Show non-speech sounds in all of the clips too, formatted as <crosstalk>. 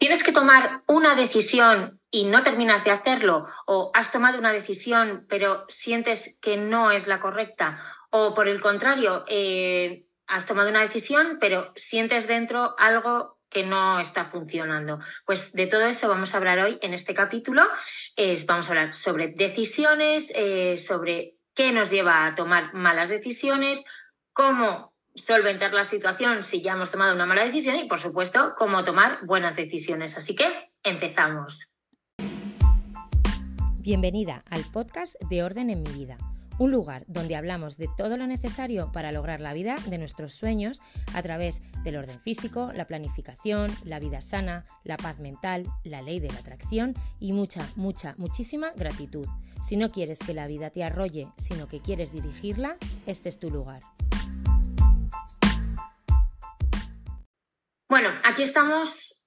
tienes que tomar una decisión y no terminas de hacerlo, o has tomado una decisión pero sientes que no es la correcta, o por el contrario, eh, has tomado una decisión pero sientes dentro algo que no está funcionando. Pues de todo eso vamos a hablar hoy en este capítulo. vamos a hablar sobre decisiones, eh, sobre qué nos lleva a tomar malas decisiones, cómo solventar la situación si ya hemos tomado una mala decisión y, por supuesto, cómo tomar buenas decisiones. Así que empezamos. Bienvenida al podcast de Orden en mi vida, un lugar donde hablamos de todo lo necesario para lograr la vida de nuestros sueños a través del orden físico, la planificación, la vida sana, la paz mental, la ley de la atracción y mucha, mucha, muchísima gratitud. Si no quieres que la vida te arrolle, sino que quieres dirigirla, este es tu lugar. Bueno, aquí estamos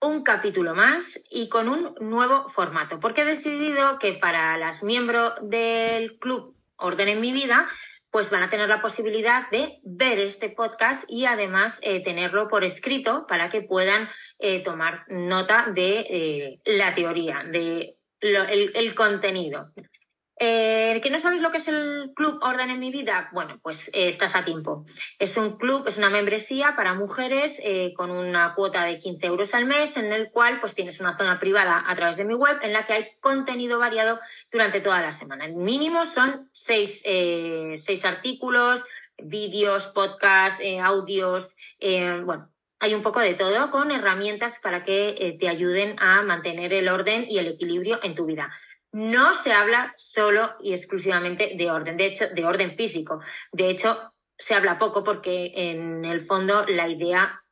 un capítulo más y con un nuevo formato, porque he decidido que para las miembros del club Orden en mi vida, pues van a tener la posibilidad de ver este podcast y además eh, tenerlo por escrito para que puedan eh, tomar nota de eh, la teoría, de el contenido. Eh, ¿Que no sabes lo que es el Club Orden en mi vida? Bueno, pues eh, estás a tiempo. Es un club, es una membresía para mujeres eh, con una cuota de 15 euros al mes, en el cual pues tienes una zona privada a través de mi web en la que hay contenido variado durante toda la semana. El mínimo son seis, seis artículos, vídeos, podcasts, audios, bueno, hay un poco de todo con herramientas para que te ayuden a mantener el orden y el equilibrio en tu vida no se habla solo y exclusivamente de orden, de hecho, de orden físico. De hecho, se habla poco porque en el fondo la idea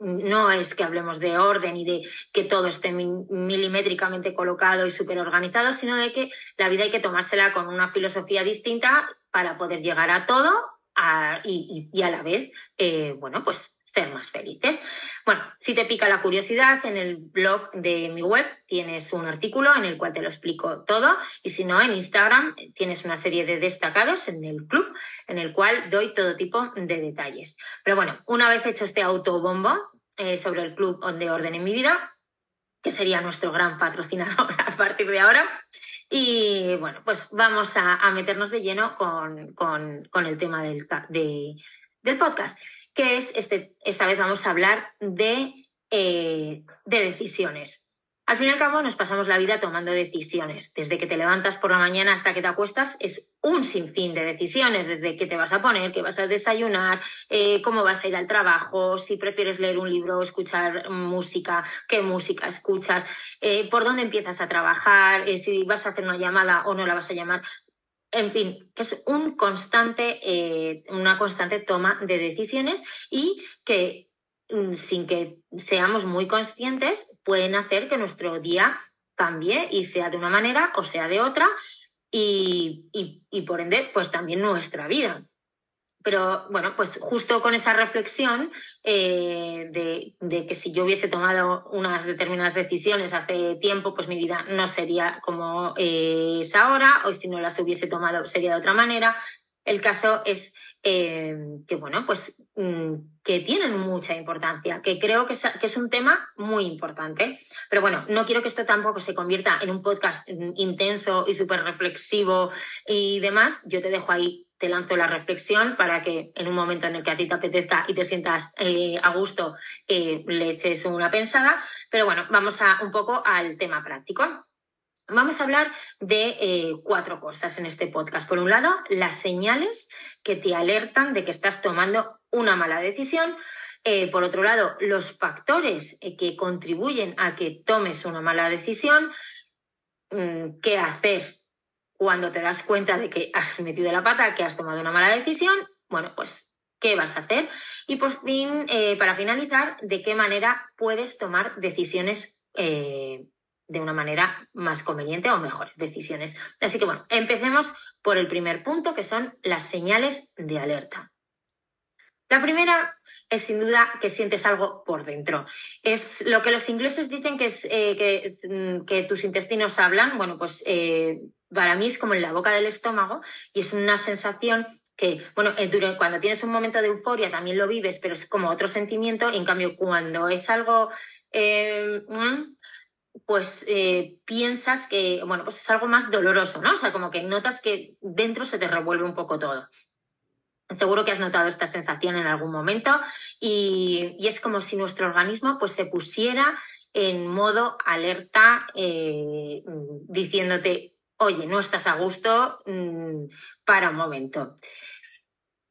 no es que hablemos de orden y de que todo esté milimétricamente colocado y súper organizado, sino de que la vida hay que tomársela con una filosofía distinta para poder llegar a todo y, a la vez, eh, bueno, pues ser más felices. Bueno, si te pica la curiosidad, en el blog de mi web tienes un artículo en el cual te lo explico todo y si no, en Instagram tienes una serie de destacados en el club en el cual doy todo tipo de detalles. Pero bueno, una vez hecho este autobombo eh, sobre el club de orden en mi vida, que sería nuestro gran patrocinador <laughs> a partir de ahora, y bueno, pues vamos a, meternos de lleno con, el tema del, del podcast que es, este, esta vez vamos a hablar de, eh, de decisiones. Al fin y al cabo nos pasamos la vida tomando decisiones. Desde que te levantas por la mañana hasta que te acuestas es un sinfín de decisiones, desde qué te vas a poner, qué vas a desayunar, eh, cómo vas a ir al trabajo, si prefieres leer un libro o escuchar música, qué música escuchas, eh, por dónde empiezas a trabajar, si vas a hacer una llamada o no la vas a llamar en fin, es un constante, eh, una constante toma de decisiones y que mm, sin que seamos muy conscientes pueden hacer que nuestro día cambie y sea de una manera o sea de otra y, y por ende pues también nuestra vida. Pero bueno, pues justo con esa reflexión eh, de, que si yo hubiese tomado unas determinadas decisiones hace tiempo, pues mi vida no sería como eh, es ahora, o si no las hubiese tomado sería de otra manera. El caso es eh, que, bueno, pues mm, que tienen mucha importancia, que creo que es, un tema muy importante. Pero bueno, no quiero que esto tampoco se convierta en un podcast mm, intenso y súper reflexivo y demás. Yo te dejo ahí te lanzo la reflexión para que en un momento en el que a ti te apetezca y te sientas eh, a gusto eh, le eches una pensada. Pero bueno, vamos a, un poco al tema práctico. Vamos a hablar de eh, cuatro cosas en este podcast. Por un lado, las señales que te alertan de que estás tomando una mala decisión. por otro lado, los factores que contribuyen a que tomes una mala decisión. Mm, ¿Qué hacer cuando te das cuenta de que has metido la pata, que has tomado una mala decisión, bueno, pues, ¿qué vas a hacer? Y por fin, eh, para finalizar, ¿de qué manera puedes tomar decisiones eh, de una manera más conveniente o mejores decisiones? Así que bueno, empecemos por el primer punto, que son las señales de alerta. La primera es sin duda que sientes algo por dentro. Es lo que los ingleses dicen que es eh, mm, que, tus intestinos hablan. Bueno, pues eh, para mí es como en la boca del estómago y es una sensación que, bueno, eh, cuando tienes un momento de euforia también lo vives, pero es como otro sentimiento. en cambio, cuando es algo mm, pues eh, piensas que, bueno, pues es algo más doloroso, ¿no? O sea, como que notas que dentro se te revuelve un poco todo. Seguro que has notado esta sensación en algún momento y, es como si nuestro organismo pues se pusiera en modo alerta eh, diciéndote, oye, no estás a gusto, mm, para un momento.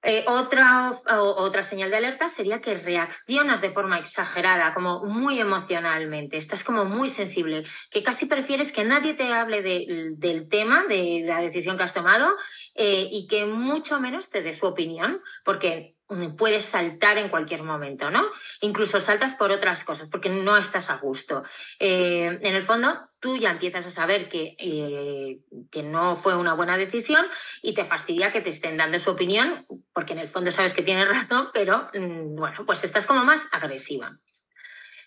Eh, otra, otra señal de alerta sería que reaccionas de forma exagerada, como muy emocionalmente, estás como muy sensible, que casi prefieres que nadie te hable del tema, de la decisión que has tomado, eh, y que mucho menos te dé su opinión, porque puedes saltar en cualquier momento, ¿no? Incluso saltas por otras cosas, porque no estás a gusto. Eh, en el fondo, tú ya empiezas a saber que, eh, que no fue una buena decisión y te fastidia que te estén dando su opinión, porque en el fondo sabes que tienes <laughs> razón, pero mm, bueno, pues estás como más agresiva.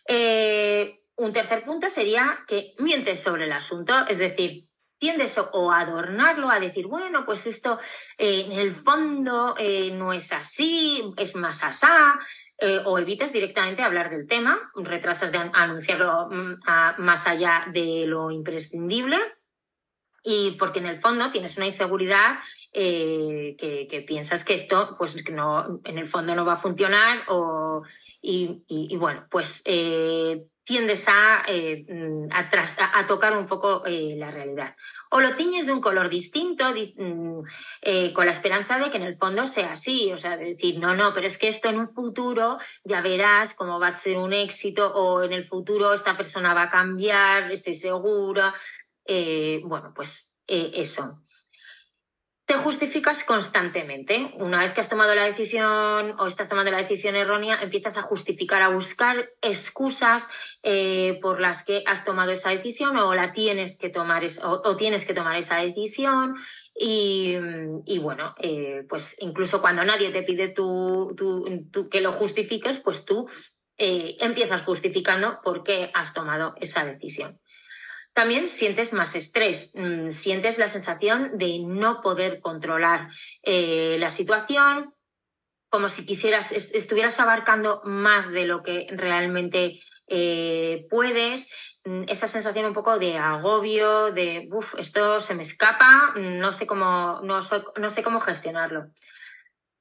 Eh, un tercer punto sería que mientes sobre el asunto, es decir, tiendes o adornarlo, a decir, bueno, pues esto eh, en el fondo eh, no es así, es más asá, eh, o evitas directamente hablar del tema, retrasas de anunciarlo mm, más allá de lo imprescindible. Y porque en el fondo tienes una inseguridad que, piensas que esto, pues que no, en el fondo no va a funcionar, o, y, bueno, pues tiendes a, eh, mm, a, tocar un poco eh, la realidad. O lo tiñes de un color distinto, mm, eh, con la esperanza de que en el fondo sea así, o sea, decir, no, no, pero es que esto en un futuro ya verás cómo va a ser un éxito, o en el futuro esta persona va a cambiar, estoy segura. bueno, pues eso te justificas constantemente. Una vez que has tomado la decisión o estás tomando la decisión errónea, empiezas a justificar, a buscar excusas eh, por las que has tomado esa decisión o la tienes que tomar o, tienes que tomar esa decisión. Y, bueno, eh, pues incluso cuando nadie te pide que lo justifiques, pues tú eh, empiezas justificando por qué has tomado esa decisión. También sientes más estrés, mm, sientes la sensación de no poder controlar eh, la situación, como si quisieras, estuvieras abarcando más de lo que realmente eh, puedes. Mm, esa sensación un poco de agobio, de, uff, esto se me escapa, no sé cómo, no, no sé cómo gestionarlo.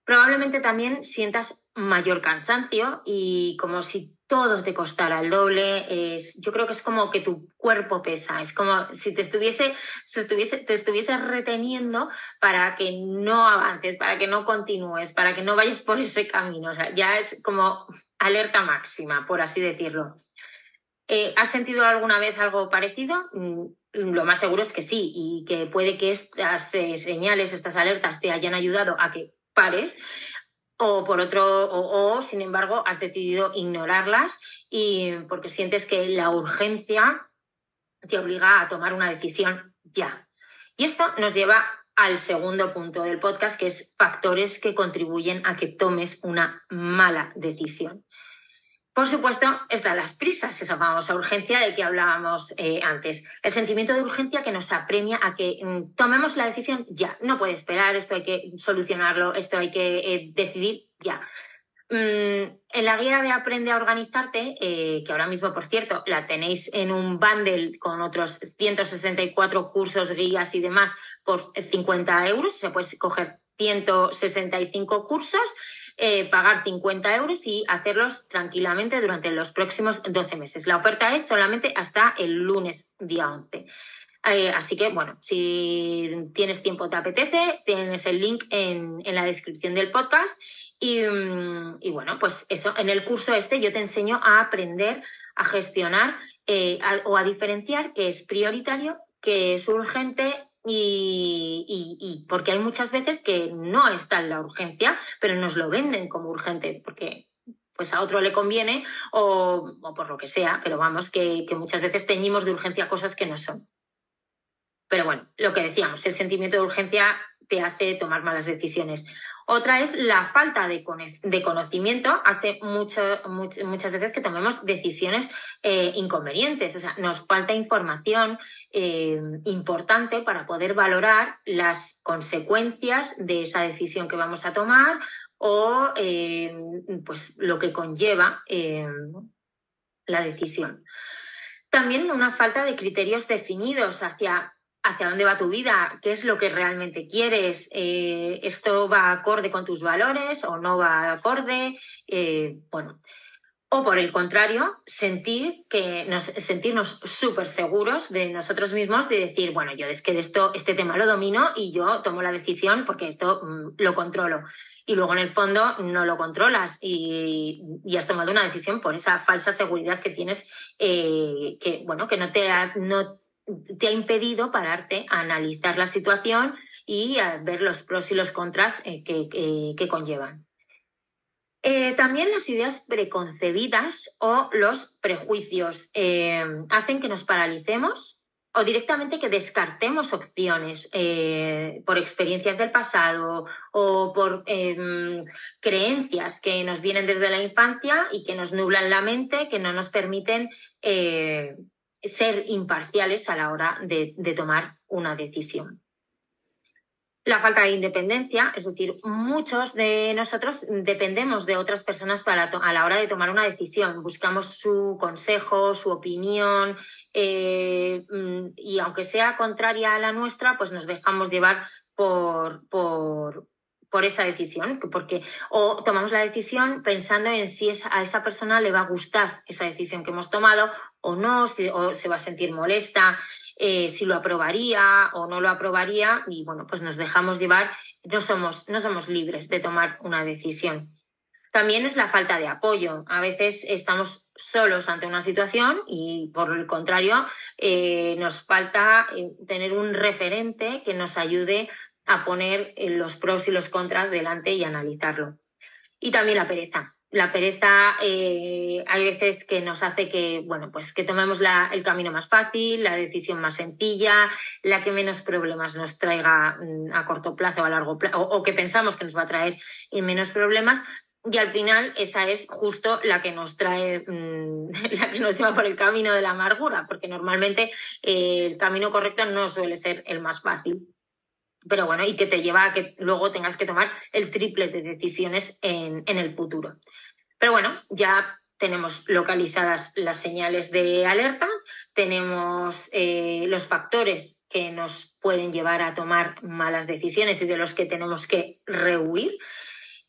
Probablemente también sientas mayor cansancio y como si todo te costara el doble. Yo creo que es como que tu cuerpo pesa, es como si te estuviese, estuviese, te estuviese reteniendo para que no avances, para que no continúes, para que no vayas por ese camino. O sea, ya es como alerta máxima, por así decirlo. Eh, ¿Has sentido alguna vez algo parecido? Mm, lo más seguro es que sí, y que puede que estas eh, señales, estas alertas te hayan ayudado a que pares o por otro, o, sin embargo has decidido ignorarlas y porque sientes que la urgencia te obliga a tomar una decisión ya. Y esto nos lleva al segundo punto del podcast, que es factores que contribuyen a que tomes una mala decisión. Por supuesto, están las prisas, esa famosa urgencia de que hablábamos eh, antes. El sentimiento de urgencia que nos apremia a que mm, tomemos la decisión ya. No puede esperar, esto hay que solucionarlo, esto hay que eh, decidir ya. Mm, en la guía de Aprende a Organizarte, eh, que ahora mismo, por cierto, la tenéis en un bundle con otros 164 cursos, guías y demás por 50 euros, se puede coger 165 cursos eh, pagar 50 euros y hacerlos tranquilamente durante los próximos 12 meses. La oferta es solamente hasta el lunes, día 11. Eh, así que, bueno, si tienes tiempo, te apetece, tienes el link en, la descripción del podcast. Y, mm, bueno, pues eso, en el curso este yo te enseño a aprender a gestionar eh, o a diferenciar qué es prioritario, qué es urgente y, porque hay muchas veces que no está en la urgencia, pero nos lo venden como urgente, porque pues a otro le conviene o, por lo que sea, pero vamos, que, que, muchas veces teñimos de urgencia cosas que no son. Pero bueno, lo que decíamos, el sentimiento de urgencia te hace tomar malas decisiones. Otra es la falta de, conocimiento. Hace mucho, muchas veces que tomemos decisiones eh, inconvenientes. O sea, nos falta información eh, importante para poder valorar las consecuencias de esa decisión que vamos a tomar o eh, pues lo que conlleva la decisión. También una falta de criterios definidos hacia hacia dónde va tu vida, qué es lo que realmente quieres, eh, esto va acorde con tus valores o no va acorde, eh, bueno, o por el contrario, sentir que nos, sentirnos súper seguros de nosotros mismos, de decir, bueno, yo es que esto, este tema lo domino y yo tomo la decisión porque esto mm, lo controlo. Y luego en el fondo no lo controlas y, has tomado una decisión por esa falsa seguridad que tienes, eh, que, bueno, que no te ha, te ha impedido pararte a analizar la situación y a ver los pros y los contras eh, que conllevan. Eh, también las ideas preconcebidas o los prejuicios eh, hacen que nos paralicemos o directamente que descartemos opciones por experiencias del pasado o por em, creencias que nos vienen desde la infancia y que nos nublan la mente, que no nos permiten ser imparciales a la hora de tomar una decisión la falta de independencia, es decir, muchos de nosotros dependemos de otras personas para a la hora de tomar una decisión. Buscamos su consejo, su opinión, eh, mm, y aunque sea contraria a la nuestra, pues nos dejamos llevar por, por, por esa decisión, porque o tomamos la decisión pensando en si a esa persona le va a gustar esa decisión que hemos tomado o no, si, o se va a sentir molesta, eh, si lo aprobaría o no lo aprobaría y bueno, pues nos dejamos llevar, no somos, no somos libres de tomar una decisión. También es la falta de apoyo. A veces estamos solos ante una situación y por el contrario eh, nos falta eh, tener un referente que nos ayude a poner los pros y los contras delante y analizarlo. Y también la pereza. La pereza eh, hay veces que nos hace que, bueno, pues que tomemos el camino más fácil, la decisión más sencilla, la que menos problemas nos traiga mm, a corto plazo o a largo plazo, o, que pensamos que nos va a traer menos problemas, y al final esa es justo la que nos trae, mm, <laughs> la que nos lleva por el camino de la amargura, porque normalmente eh, el camino correcto no suele ser el más fácil pero bueno, y que te lleva a que luego tengas que tomar el triple de decisiones en, el futuro. Pero bueno, ya tenemos localizadas las señales de alerta, tenemos eh, los factores que nos pueden llevar a tomar malas decisiones y de los que tenemos que rehuir.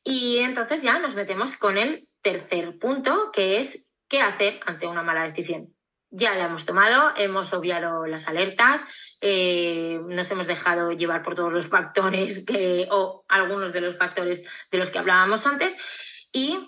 Y entonces ya nos metemos con el tercer punto, que es qué hacer ante una mala decisión. Ya la hemos tomado, hemos obviado las alertas, eh, nos hemos dejado llevar por todos los factores que, o algunos de los factores de los que hablábamos antes. Y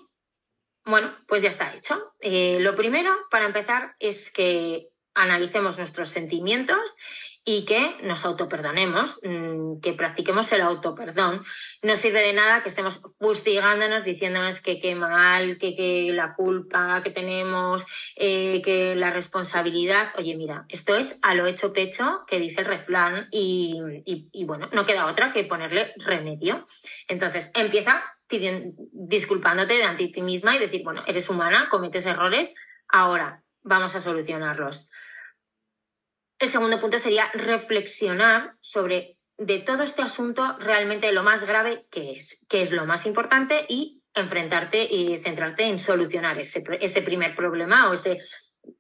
bueno, pues ya está hecho. Eh, lo primero, para empezar, es que analicemos nuestros sentimientos y que nos autoperdonemos, mm, que practiquemos el autoperdón. No sirve de nada que estemos fustigándonos, diciéndonos que qué mal, que, que la culpa que tenemos, eh, que la responsabilidad. Oye, mira, esto es a lo hecho pecho, que dice el refrán, y, y, bueno, no queda otra que ponerle remedio. Entonces, empieza disculpándote de ti misma y decir, bueno, eres humana, cometes errores, ahora vamos a solucionarlos. El segundo punto sería reflexionar sobre de todo este asunto realmente lo más grave que es, que es lo más importante y enfrentarte y centrarte en solucionar ese, ese primer problema o ese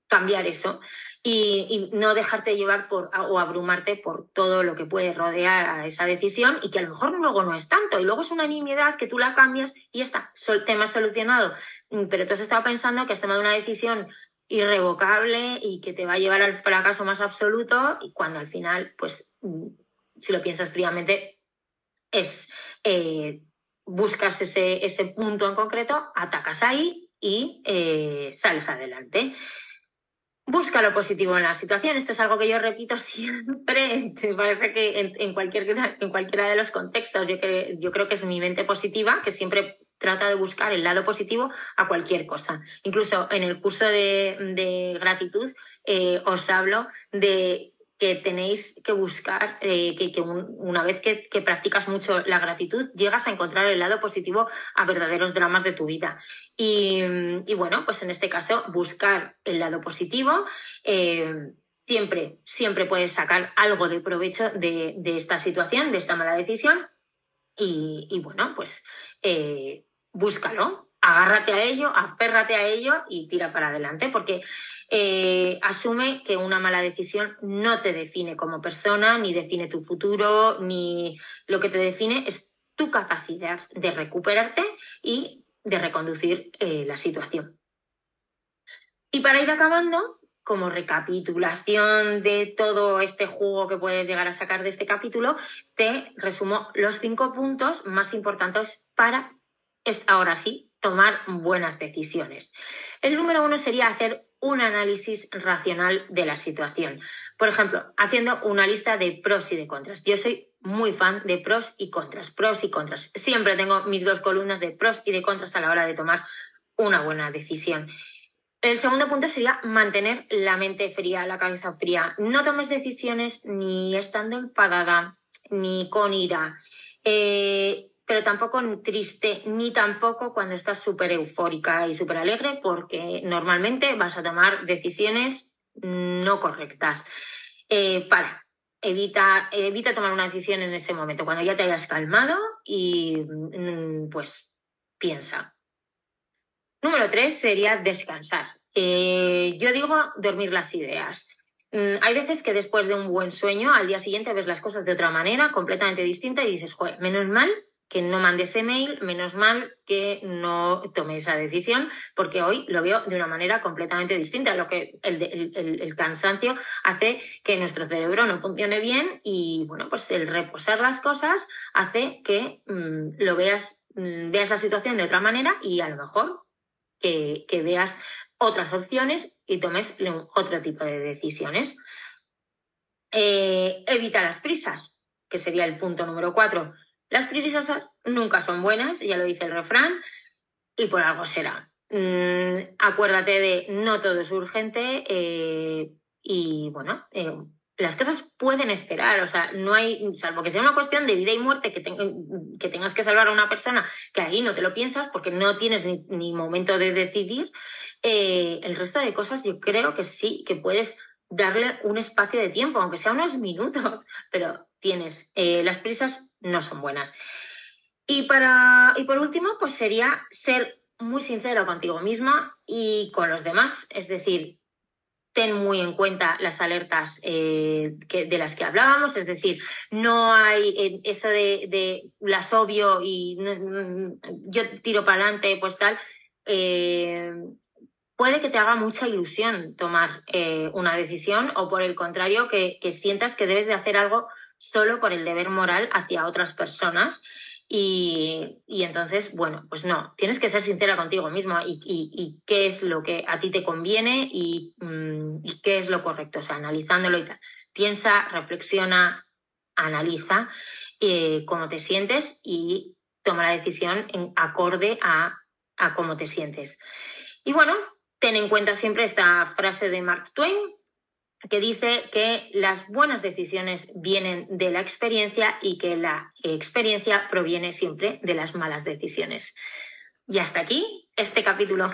cambiar eso y, no dejarte llevar por o abrumarte por todo lo que puede rodear a esa decisión y que a lo mejor luego no es tanto y luego es una nimiedad que tú la cambias y ya está, tema solucionado. Mm, pero tú has estado pensando que has tomado una decisión irrevocable y que te va a llevar al fracaso más absoluto y cuando al final, pues, mm, si lo piensas fríamente, es eh, buscas ese, ese punto en concreto, atacas ahí y eh, sales adelante. Busca lo positivo en la situación. Esto es algo que yo repito <laughs> siempre. Me parece que en, cualquier, en cualquiera de los contextos, yo, yo creo que es mi mente positiva, que siempre trata de buscar el lado positivo a cualquier cosa. Incluso en el curso de, gratitud eh, os hablo de que tenéis que buscar, eh, que, una vez que, practicas mucho la gratitud, llegas a encontrar el lado positivo a verdaderos dramas de tu vida. Y, bueno, pues en este caso, buscar el lado positivo. Eh, siempre, siempre puedes sacar algo de provecho de, esta situación, de esta mala decisión. Y, bueno, pues búscalo, agárrate a ello, aférrate a ello y tira para adelante, porque eh, asume que una mala decisión no te define como persona, ni define tu futuro, ni lo que te define es tu capacidad de recuperarte y de reconducir eh, la situación. Y para ir acabando, como recapitulación de todo este juego que puedes llegar a sacar de este capítulo, te resumo los cinco puntos más importantes para, ahora sí, tomar buenas decisiones. El número uno sería hacer un análisis racional de la situación. Por ejemplo, haciendo una lista de pros y de contras. Yo soy muy fan de pros y contras, pros y contras. Siempre tengo mis dos columnas de pros y de contras a la hora de tomar una buena decisión. El segundo punto sería mantener la mente fría, la cabeza fría. No tomes decisiones ni estando enfadada, ni con ira. Eh, pero tampoco triste, ni tampoco cuando estás súper eufórica y súper alegre, porque normalmente vas a tomar decisiones no correctas. Eh, para, evita, evita tomar una decisión en ese momento, cuando ya te hayas calmado y mm, pues piensa. Número tres sería descansar. Yo digo dormir las ideas. Mm, hay veces que después de un buen sueño, al día siguiente ves las cosas de otra manera, completamente distinta, y dices, joder, menos mal que no mande ese mail, menos mal que no tome esa decisión, porque hoy lo veo de una manera completamente distinta. Lo que el, cansancio hace que nuestro cerebro no funcione bien y bueno, pues el reposar las cosas hace que mm, lo veas, mm, veas la situación de otra manera y a lo mejor que, veas otras opciones y tomes otro tipo de decisiones. Eh, evita las prisas, que sería el punto número cuatro las prisas nunca son buenas, ya lo dice el refrán, y por algo será. Mm, acuérdate de no todo es urgente eh, y bueno, eh, las cosas pueden esperar, o sea, no hay, salvo que sea una cuestión de vida y muerte, que, tengas que salvar a una persona, que ahí no te lo piensas porque no tienes ni, momento de decidir, eh, el resto de cosas yo creo que sí, que puedes darle un espacio de tiempo, aunque sea unos minutos, <laughs> pero tienes. las prisas no son buenas. Y, para, y por último, pues sería ser muy sincero contigo misma y con los demás, es decir, ten muy en cuenta las alertas eh, de las que hablábamos, es decir, no hay eh, eso de, las obvio y yo tiro para adelante, pues tal, eh, puede que te haga mucha ilusión tomar una decisión o por el contrario, que, que sientas que debes de hacer algo solo por el deber moral hacia otras personas. Y, entonces, bueno, pues no, tienes que ser sincera contigo mismo y, qué es lo que a ti te conviene mm, y, qué es lo correcto, o sea, analizándolo y tal. Piensa, reflexiona, analiza eh, cómo te sientes y toma la decisión en acorde a, a cómo te sientes. Y bueno, ten en cuenta siempre esta frase de Mark Twain, que dice que las buenas decisiones vienen de la experiencia y que la experiencia proviene siempre de las malas decisiones. Y hasta aquí este capítulo.